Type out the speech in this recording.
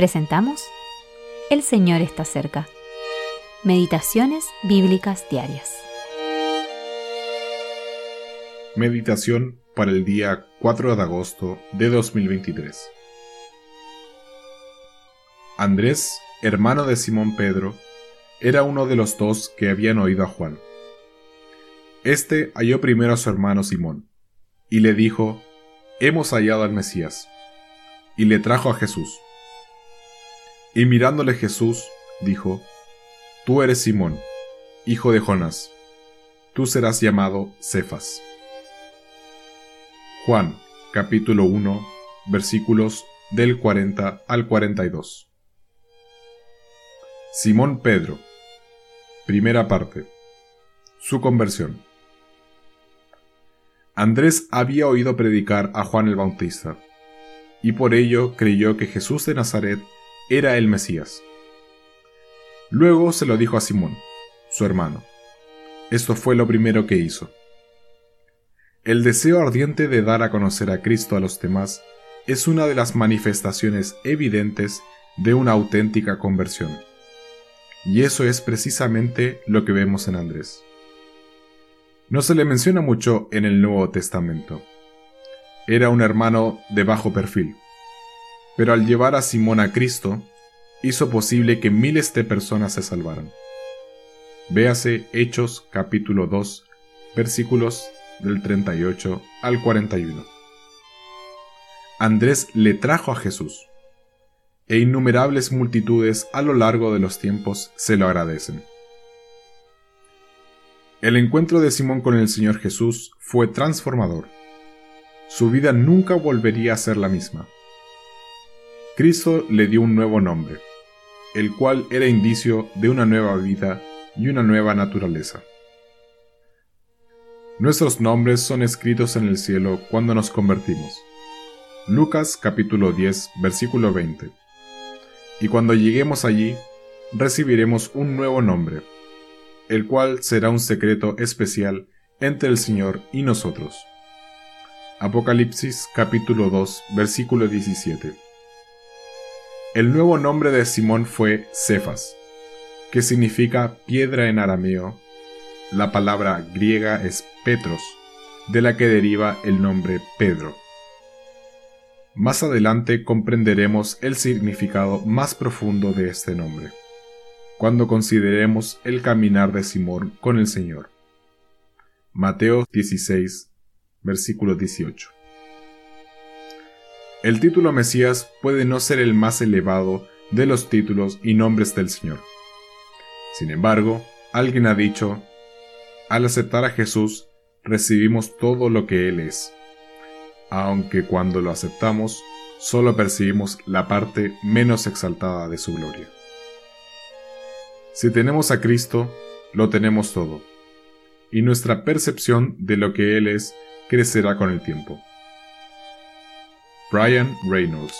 Presentamos El Señor está cerca. Meditaciones Bíblicas Diarias. Meditación para el día 4 de agosto de 2023. Andrés, hermano de Simón Pedro, era uno de los dos que habían oído a Juan. Este halló primero a su hermano Simón, y le dijo, Hemos hallado al Mesías, y le trajo a Jesús. Y mirándole Jesús, dijo, Tú eres Simón, hijo de Jonás, tú serás llamado Cefas. Juan, capítulo 1, versículos del 40 al 42. Simón Pedro. Primera parte. Su conversión. Andrés había oído predicar a Juan el Bautista, y por ello creyó que Jesús de Nazaret era el Mesías. Luego se lo dijo a Simón, su hermano. Esto fue lo primero que hizo. El deseo ardiente de dar a conocer a Cristo a los demás es una de las manifestaciones evidentes de una auténtica conversión. Y eso es precisamente lo que vemos en Andrés. No se le menciona mucho en el Nuevo Testamento. Era un hermano de bajo perfil. Pero al llevar a Simón a Cristo, hizo posible que miles de personas se salvaran. Véase Hechos capítulo 2, versículos del 38 al 41. Andrés le trajo a Jesús, e innumerables multitudes a lo largo de los tiempos se lo agradecen. El encuentro de Simón con el Señor Jesús fue transformador. Su vida nunca volvería a ser la misma. Cristo le dio un nuevo nombre, el cual era indicio de una nueva vida y una nueva naturaleza. Nuestros nombres son escritos en el cielo cuando nos convertimos. Lucas capítulo 10 versículo 20. Y cuando lleguemos allí, recibiremos un nuevo nombre el cual será un secreto especial entre el Señor y nosotros. Apocalipsis capítulo 2 versículo 17. El nuevo nombre de Simón fue Cefas, que significa piedra en arameo. La palabra griega es Petros, de la que deriva el nombre Pedro. Más adelante comprenderemos el significado más profundo de este nombre cuando consideremos el caminar de Simón con el Señor. Mateo 16, versículo 18. El título Mesías puede no ser el más elevado de los títulos y nombres del Señor. Sin embargo, alguien ha dicho, al aceptar a Jesús, recibimos todo lo que Él es, aunque cuando lo aceptamos, solo percibimos la parte menos exaltada de su gloria. Si tenemos a Cristo, lo tenemos todo, y nuestra percepción de lo que Él es crecerá con el tiempo. Brian Reynolds